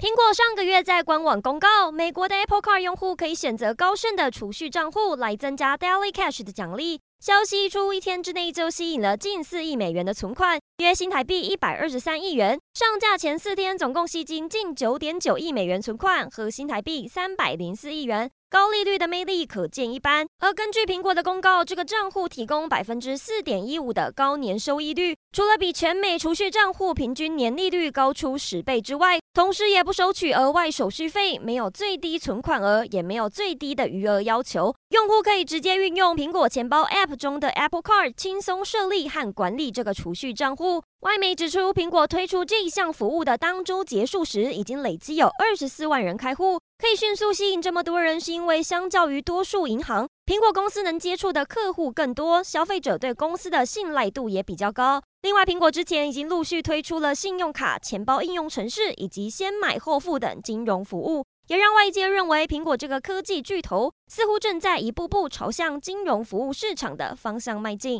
苹果上个月在官网公告，美国的 Apple Card 用户可以选择高盛的储蓄账户来增加 Daily Cash 的奖励。消息一出，一天之内就吸引了近四亿美元的存款，约新台币一百二十三亿元。上架前四天，总共吸金近九点九亿美元存款，和新台币三百零四亿元。高利率的魅力可见一斑。而根据苹果的公告，这个账户提供百分之四点一五的高年收益率，除了比全美储蓄账户平均年利率高出十倍之外，同时也不收取额外手续费，没有最低存款额，也没有最低的余额要求。用户可以直接运用苹果钱包 App 中的 Apple Card，轻松设立和管理这个储蓄账户。外媒指出，苹果推出这一项服务的当周结束时，已经累积有二十四万人开户。可以迅速吸引这么多人，是因为相较于多数银行，苹果公司能接触的客户更多，消费者对公司的信赖度也比较高。另外，苹果之前已经陆续推出了信用卡、钱包应用程式以及先买后付等金融服务。也让外界认为，苹果这个科技巨头似乎正在一步步朝向金融服务市场的方向迈进。